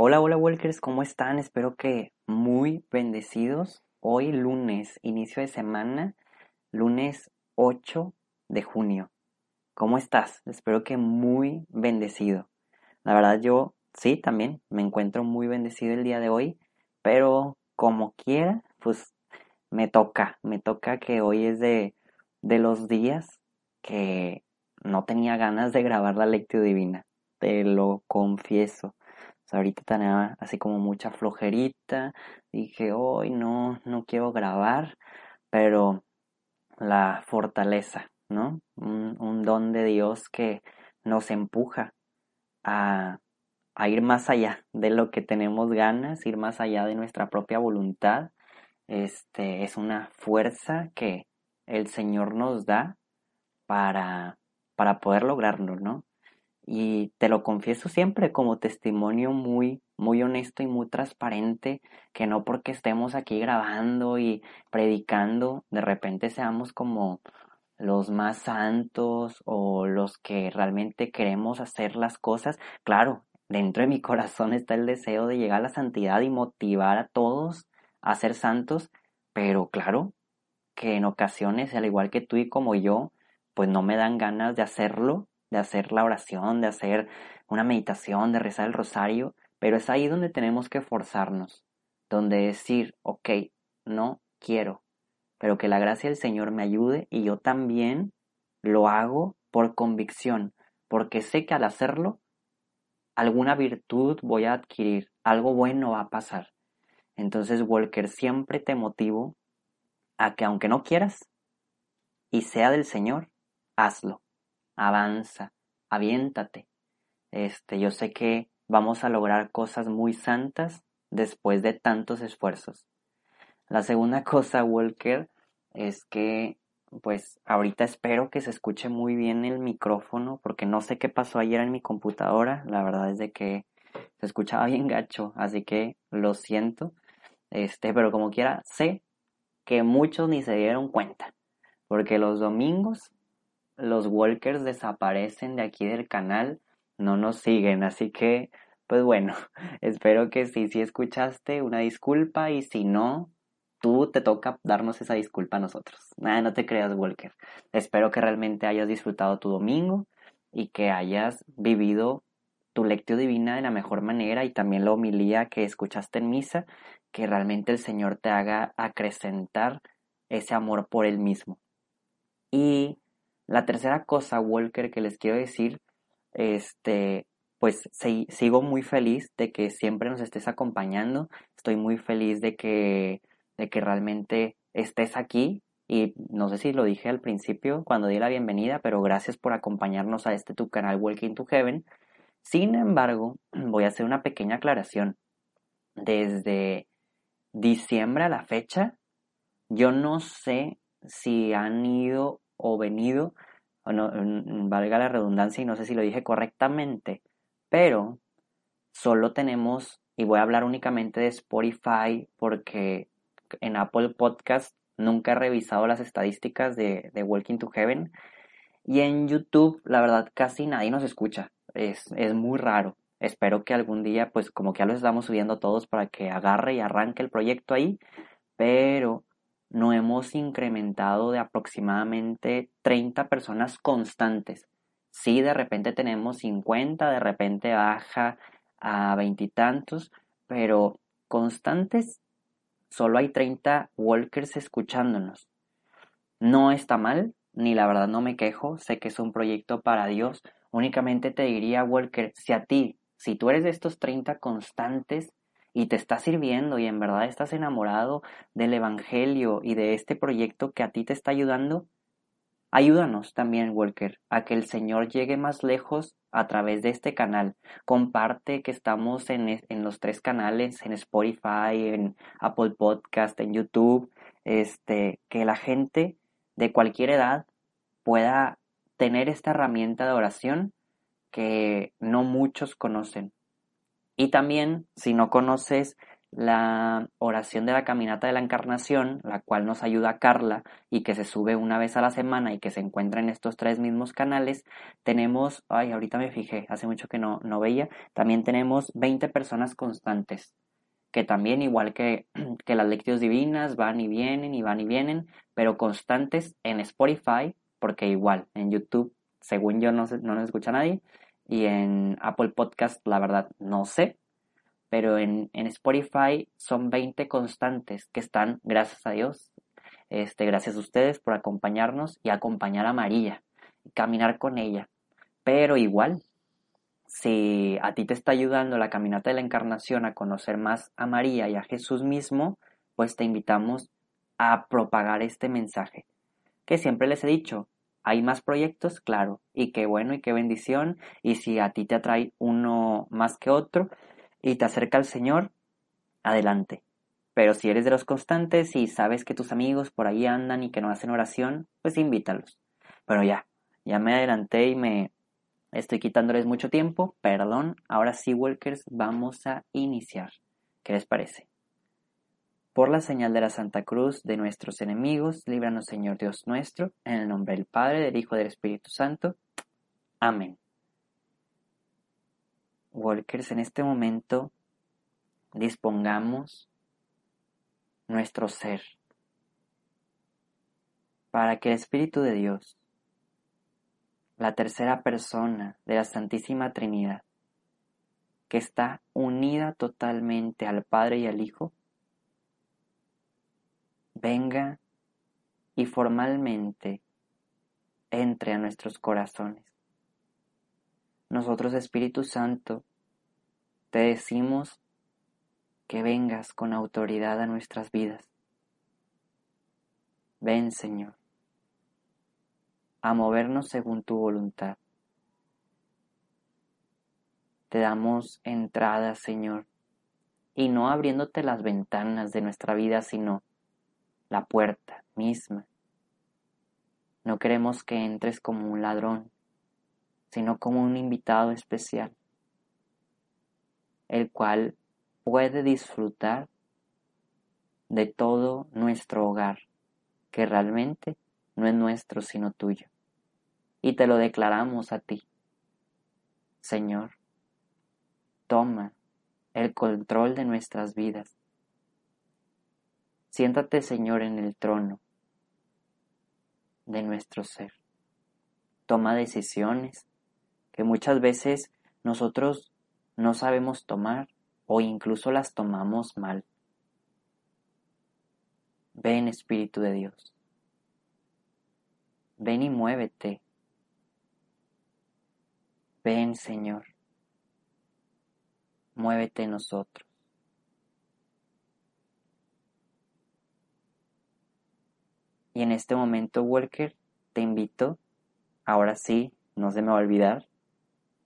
Hola, hola Walkers, ¿cómo están? Espero que muy bendecidos. Hoy lunes, inicio de semana, lunes 8 de junio. ¿Cómo estás? Espero que muy bendecido. La verdad yo sí, también me encuentro muy bendecido el día de hoy, pero como quiera, pues me toca, me toca que hoy es de, de los días que no tenía ganas de grabar la lectio divina, te lo confieso ahorita tenía así como mucha flojerita. Dije, hoy no, no quiero grabar, pero la fortaleza, ¿no? Un, un don de Dios que nos empuja a, a, ir más allá de lo que tenemos ganas, ir más allá de nuestra propia voluntad. Este es una fuerza que el Señor nos da para, para poder lograrlo, ¿no? Y te lo confieso siempre como testimonio muy muy honesto y muy transparente que no porque estemos aquí grabando y predicando de repente seamos como los más santos o los que realmente queremos hacer las cosas. Claro dentro de mi corazón está el deseo de llegar a la santidad y motivar a todos a ser santos pero claro que en ocasiones al igual que tú y como yo pues no me dan ganas de hacerlo de hacer la oración, de hacer una meditación, de rezar el rosario, pero es ahí donde tenemos que forzarnos, donde decir, ok, no quiero, pero que la gracia del Señor me ayude y yo también lo hago por convicción, porque sé que al hacerlo, alguna virtud voy a adquirir, algo bueno va a pasar. Entonces, Walker, siempre te motivo a que aunque no quieras y sea del Señor, hazlo avanza, aviéntate. Este, yo sé que vamos a lograr cosas muy santas después de tantos esfuerzos. La segunda cosa, Walker, es que pues ahorita espero que se escuche muy bien el micrófono porque no sé qué pasó ayer en mi computadora, la verdad es de que se escuchaba bien gacho, así que lo siento. Este, pero como quiera, sé que muchos ni se dieron cuenta, porque los domingos los walkers desaparecen de aquí del canal, no nos siguen, así que, pues bueno, espero que sí, si escuchaste, una disculpa y si no, tú te toca darnos esa disculpa a nosotros. Nada, no te creas, Walker. Espero que realmente hayas disfrutado tu domingo y que hayas vivido tu lectio divina de la mejor manera y también la homilía que escuchaste en misa, que realmente el Señor te haga acrecentar ese amor por Él mismo. Y la tercera cosa, Walker, que les quiero decir, este, pues sigo muy feliz de que siempre nos estés acompañando. Estoy muy feliz de que, de que realmente estés aquí. Y no sé si lo dije al principio cuando di la bienvenida, pero gracias por acompañarnos a este tu canal Walking to Heaven. Sin embargo, voy a hacer una pequeña aclaración. Desde diciembre a la fecha, yo no sé si han ido o venido, o no, valga la redundancia y no sé si lo dije correctamente, pero solo tenemos, y voy a hablar únicamente de Spotify porque en Apple Podcast nunca he revisado las estadísticas de, Walking to Heaven. Y en YouTube, la verdad, casi nadie nos escucha. Es, es muy raro. Espero que algún día, pues como que ya lo estamos subiendo todos para que agarre y arranque el proyecto ahí. Pero no hemos incrementado de aproximadamente 30 personas constantes. Sí, de repente tenemos 50, de repente baja a veintitantos, pero constantes solo hay 30 walkers escuchándonos. No está mal, ni la verdad no me quejo, sé que es un proyecto para Dios. Únicamente te diría, Walker, si a ti, si tú eres de estos 30 constantes, y te está sirviendo y en verdad estás enamorado del Evangelio y de este proyecto que a ti te está ayudando, ayúdanos también, Walker, a que el Señor llegue más lejos a través de este canal. Comparte que estamos en, en, los tres canales, en Spotify, en Apple Podcast, en YouTube, este, que la gente de cualquier edad pueda tener esta herramienta de oración que no muchos conocen. Y también, si no conoces la oración de la caminata de la encarnación, la cual nos ayuda Carla y que se sube una vez a la semana y que se encuentra en estos tres mismos canales, tenemos, ay, ahorita me fijé, hace mucho que no, no veía, también tenemos 20 personas constantes, que también, igual que, que las lecciones divinas, van y vienen y van y vienen, pero constantes en Spotify, porque igual en YouTube, según yo, no, no nos escucha nadie, y en Apple Podcast, la verdad, no sé, pero en, Spotify son 20 constantes que están, gracias a Dios, este, gracias a ustedes por acompañarnos y acompañar a María, y caminar con ella. Pero igual, si a ti te está ayudando la caminata de la encarnación a conocer más a María y a Jesús mismo, pues te invitamos a propagar este mensaje. Que siempre les he dicho, hay más proyectos, claro, y qué bueno y qué bendición, y si a ti te atrae uno más que otro, y te acerca al Señor, adelante. Pero si eres de los constantes y sabes que tus amigos por ahí andan y que no hacen oración, pues invítalos. Pero ya, ya me adelanté y me estoy quitándoles mucho tiempo, perdón. Ahora sí, Walkers, vamos a iniciar. ¿Qué les parece? Por la señal de la Santa Cruz de nuestros enemigos, líbranos Señor Dios nuestro, en el nombre del Padre, del Hijo y del Espíritu Santo. Amén. Walkers, en este momento dispongamos nuestro ser para que el Espíritu de Dios, la tercera persona de la Santísima Trinidad, que está unida totalmente al Padre y al Hijo, venga y formalmente entre a nuestros corazones. Nosotros, Espíritu Santo, te decimos que vengas con autoridad a nuestras vidas. Ven, Señor, a movernos según tu voluntad. Te damos entrada, Señor, y no abriéndote las ventanas de nuestra vida, sino la puerta misma. No queremos que entres como un ladrón, sino como un invitado especial el cual puede disfrutar de todo nuestro hogar, que realmente no es nuestro sino tuyo. Y te lo declaramos a ti. Señor, toma el control de nuestras vidas. Siéntate, Señor, en el trono de nuestro ser. Toma decisiones que muchas veces nosotros no sabemos tomar o incluso las tomamos mal. Ven Espíritu de Dios. Ven y muévete. Ven Señor. Muévete nosotros. Y en este momento, Walker, te invito, ahora sí, no se me va a olvidar,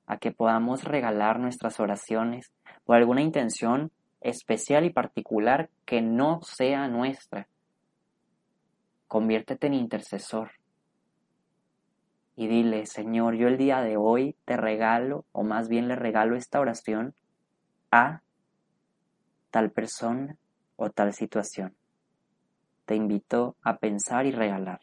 a que podamos regalar nuestras oraciones por alguna intención especial y particular que no sea nuestra. Conviértete en intercesor y dile, Señor, yo el día de hoy te regalo, o más bien le regalo esta oración a tal persona o tal situación. Te invito a pensar y regalar.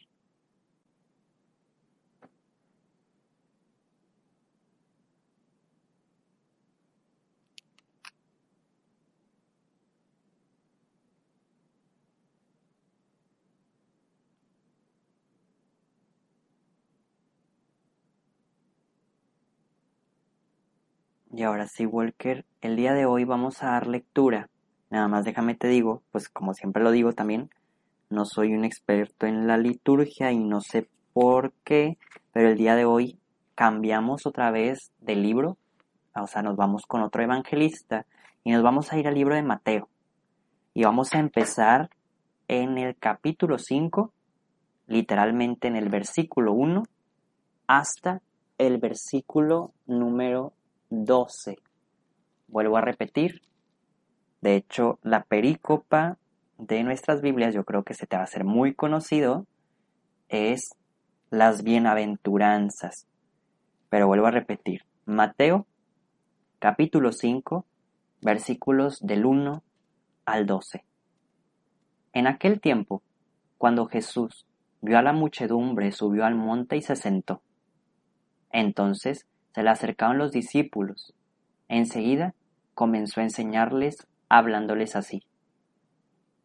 Y ahora sí, Walker, el día de hoy vamos a dar lectura. Nada más déjame te digo, pues como siempre lo digo también, no soy un experto en la liturgia y no sé por qué, pero el día de hoy cambiamos otra vez de libro, o sea, nos vamos con otro evangelista y nos vamos a ir al libro de Mateo. Y vamos a empezar en el capítulo 5, literalmente en el versículo 1 hasta el versículo número 12. Vuelvo a repetir. De hecho, la perícopa de nuestras Biblias, yo creo que se te va a hacer muy conocido, es las bienaventuranzas. Pero vuelvo a repetir. Mateo, capítulo 5, versículos del 1 al 12. En aquel tiempo, cuando Jesús vio a la muchedumbre, subió al monte y se sentó. Entonces se le acercaron los discípulos. Enseguida comenzó a enseñarles hablándoles así.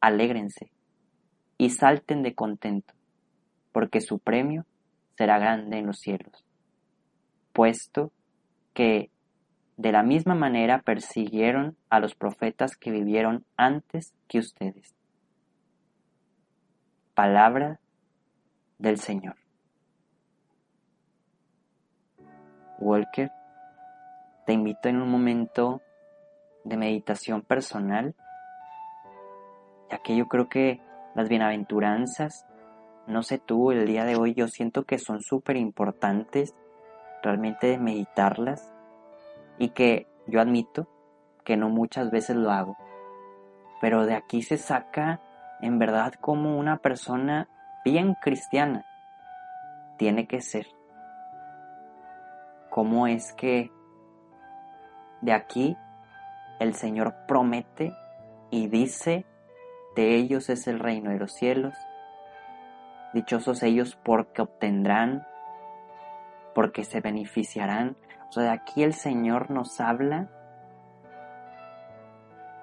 Alégrense y salten de contento, porque su premio será grande en los cielos, puesto que de la misma manera persiguieron a los profetas que vivieron antes que ustedes. Palabra del Señor. Walker, te invito en un momento de meditación personal, ya que yo creo que las bienaventuranzas, no sé tú, el día de hoy yo siento que son súper importantes realmente meditarlas y que yo admito que no muchas veces lo hago, pero de aquí se saca en verdad como una persona bien cristiana tiene que ser. ¿Cómo es que de aquí el Señor promete y dice, de ellos es el reino de los cielos? Dichosos ellos porque obtendrán, porque se beneficiarán. O sea, aquí el Señor nos habla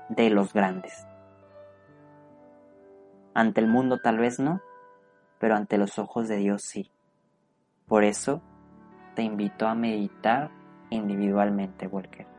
de los grandes. Ante el mundo tal vez no, pero ante los ojos de Dios sí. Por eso te invito a meditar individualmente, Walker.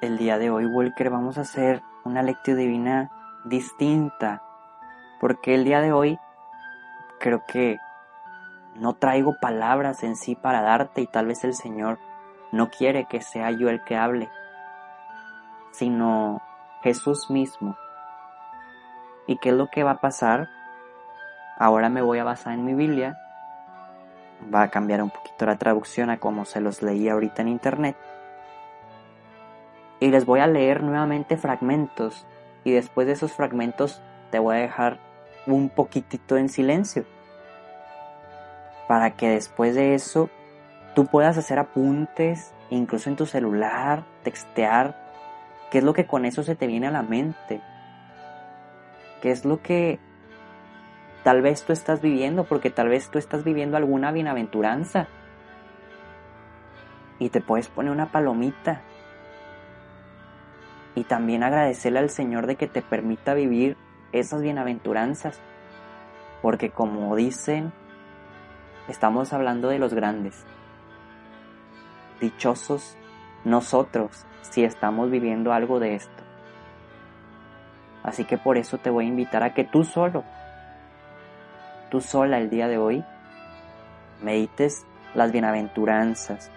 El día de hoy, Walker, vamos a hacer una lectura divina distinta. Porque el día de hoy creo que no traigo palabras en sí para darte y tal vez el Señor no quiere que sea yo el que hable, sino Jesús mismo. ¿Y qué es lo que va a pasar? Ahora me voy a basar en mi Biblia. Va a cambiar un poquito la traducción a como se los leí ahorita en internet y les voy a leer nuevamente fragmentos y después de esos fragmentos te voy a dejar un poquitito en silencio para que después de eso tú puedas hacer apuntes, incluso en tu celular, textear, qué es lo que con eso se te viene a la mente, qué es lo que tal vez tú estás viviendo, porque tal vez tú estás viviendo alguna bienaventuranza y te puedes poner una palomita. Y también agradecerle al Señor de que te permita vivir esas bienaventuranzas. Porque como dicen, estamos hablando de los grandes. Dichosos nosotros si estamos viviendo algo de esto. Así que por eso te voy a invitar a que tú solo, tú sola el día de hoy, medites las bienaventuranzas,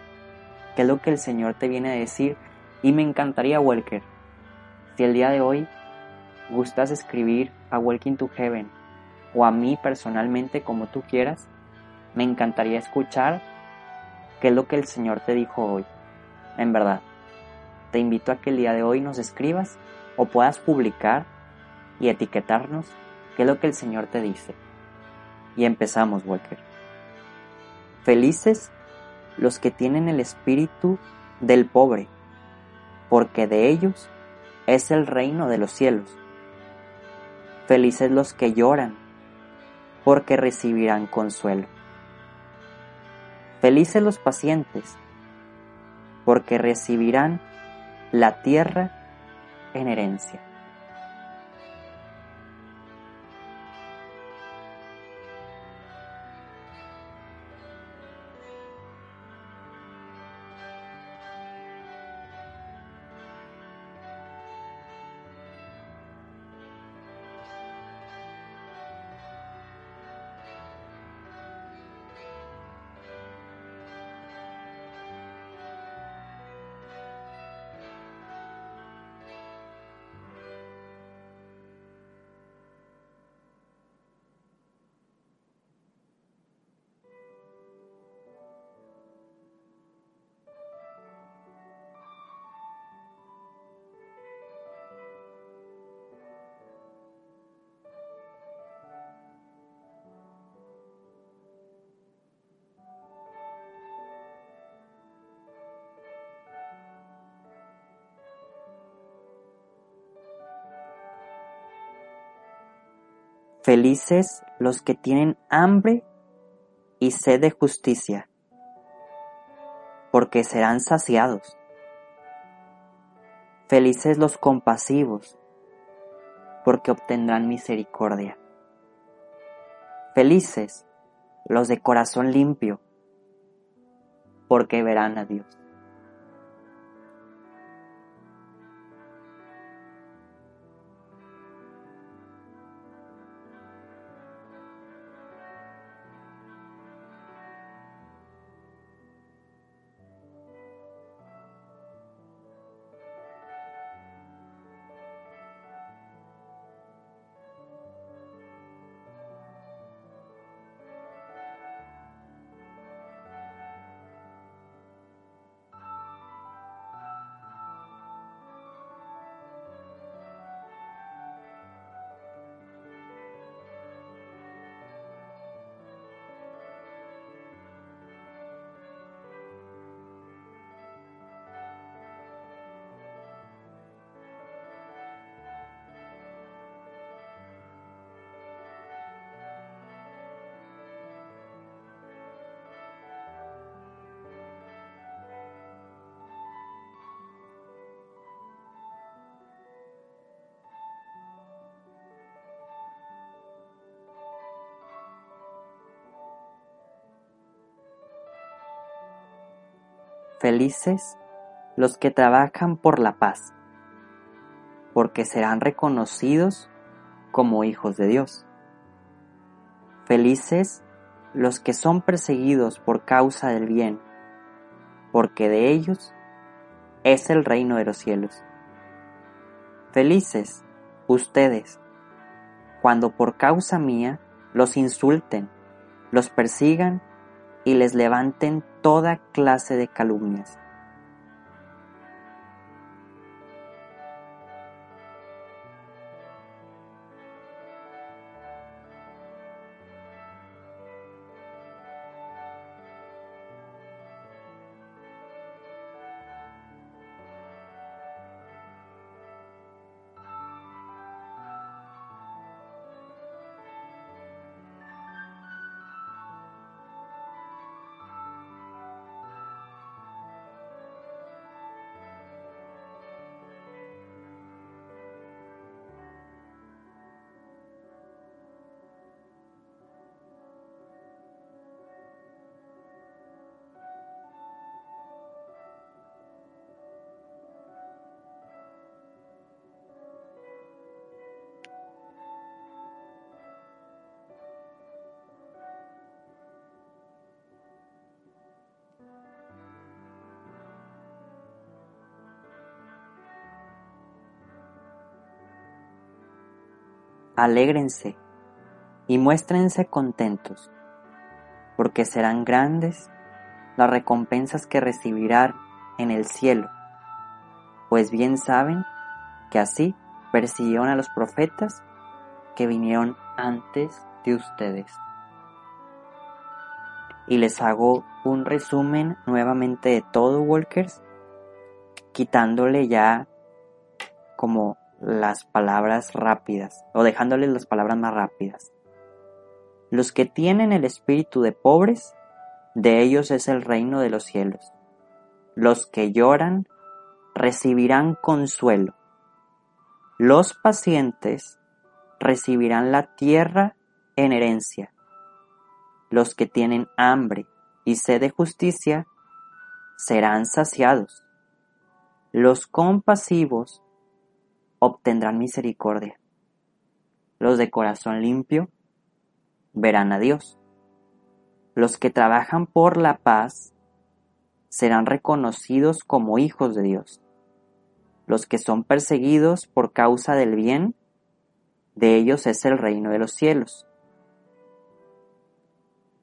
que es lo que el Señor te viene a decir. Y me encantaría, Walker, si el día de hoy gustas escribir a Welcome to Heaven o a mí personalmente como tú quieras, me encantaría escuchar qué es lo que el Señor te dijo hoy. En verdad, te invito a que el día de hoy nos escribas o puedas publicar y etiquetarnos qué es lo que el Señor te dice. Y empezamos, Walker. Felices los que tienen el espíritu del pobre, porque de ellos es el reino de los cielos. Felices los que lloran, porque recibirán consuelo. Felices los pacientes, porque recibirán la tierra en herencia. Felices los que tienen hambre y sed de justicia, porque serán saciados. Felices los compasivos, porque obtendrán misericordia. Felices los de corazón limpio, porque verán a Dios. Felices los que trabajan por la paz, porque serán reconocidos como hijos de Dios. Felices los que son perseguidos por causa del bien, porque de ellos es el reino de los cielos. Felices ustedes cuando por causa mía los insulten, los persigan y les levanten toda clase de calumnias. Alégrense y muéstrense contentos, porque serán grandes las recompensas que recibirán en el cielo, pues bien saben que así persiguieron a los profetas que vinieron antes de ustedes. Y les hago un resumen nuevamente de todo, Walkers, quitándole ya como las palabras rápidas o dejándoles las palabras más rápidas. Los que tienen el espíritu de pobres, de ellos es el reino de los cielos. Los que lloran recibirán consuelo. Los pacientes recibirán la tierra en herencia. Los que tienen hambre y sed de justicia serán saciados. Los compasivos obtendrán misericordia. Los de corazón limpio verán a Dios. Los que trabajan por la paz serán reconocidos como hijos de Dios. Los que son perseguidos por causa del bien, de ellos es el reino de los cielos.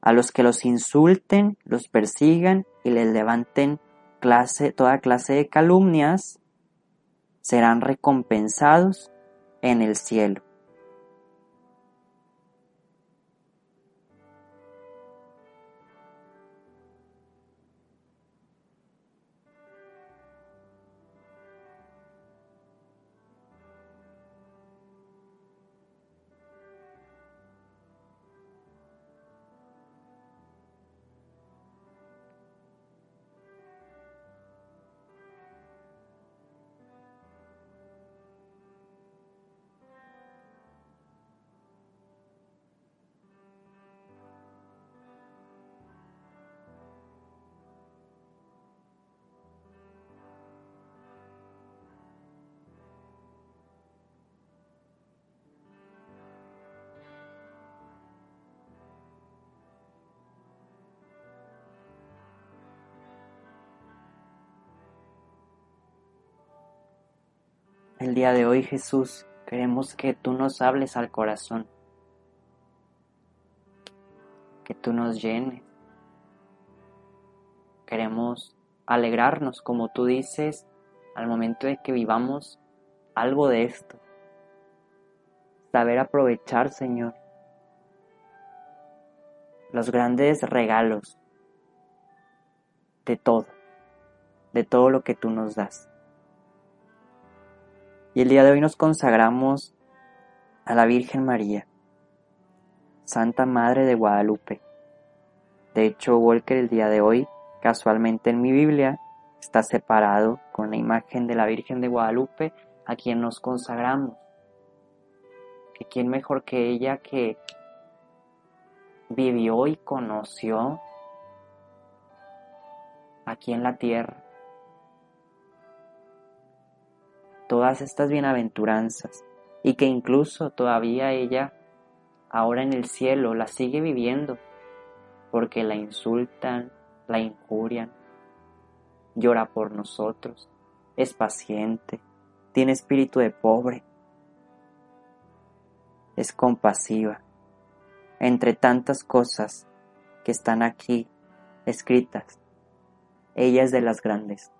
A los que los insulten, los persigan y les levanten clase, toda clase de calumnias, serán recompensados en el cielo. El día de hoy, Jesús, queremos que tú nos hables al corazón, que tú nos llenes. Queremos alegrarnos, como tú dices, al momento de que vivamos algo de esto. Saber aprovechar, Señor, los grandes regalos de todo, de todo lo que tú nos das. Y el día de hoy nos consagramos a la Virgen María, Santa Madre de Guadalupe. De hecho, Walker el día de hoy, casualmente en mi Biblia, está separado con la imagen de la Virgen de Guadalupe a quien nos consagramos. Que quién mejor que ella que vivió y conoció aquí en la tierra todas estas bienaventuranzas y que incluso todavía ella ahora en el cielo la sigue viviendo porque la insultan, la injurian, llora por nosotros, es paciente, tiene espíritu de pobre, es compasiva, entre tantas cosas que están aquí escritas. Ella es de las grandes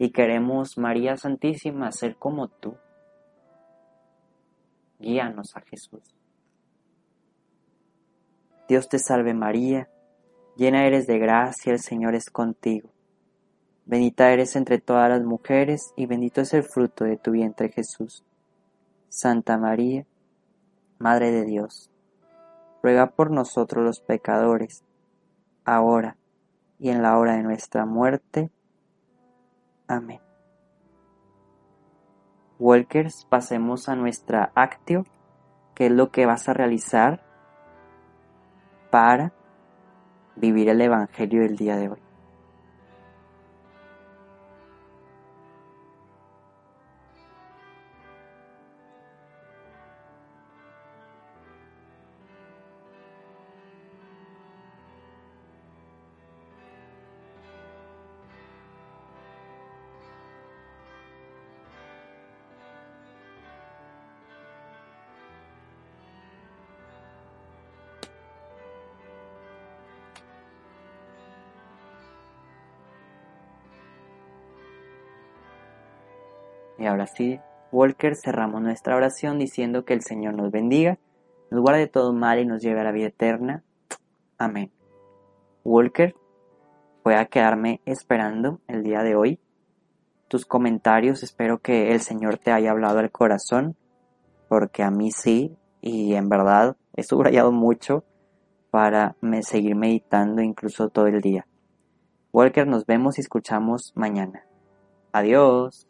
y queremos, María Santísima, ser como tú. Guíanos a Jesús. Dios te salve María, llena eres de gracia, el Señor es contigo. Bendita eres entre todas las mujeres y bendito es el fruto de tu vientre Jesús. Santa María, Madre de Dios, ruega por nosotros los pecadores, ahora y en la hora de nuestra muerte. Amén. Walkers, pasemos a nuestra actio, que es lo que vas a realizar para vivir el Evangelio del día de hoy. Ahora sí, Walker, cerramos nuestra oración diciendo que el Señor nos bendiga, nos guarde todo mal y nos lleve a la vida eterna. Amén. Walker, voy a quedarme esperando el día de hoy tus comentarios. Espero que el Señor te haya hablado al corazón, porque a mí sí, y en verdad he subrayado mucho para seguir meditando incluso todo el día. Walker, nos vemos y escuchamos mañana. Adiós.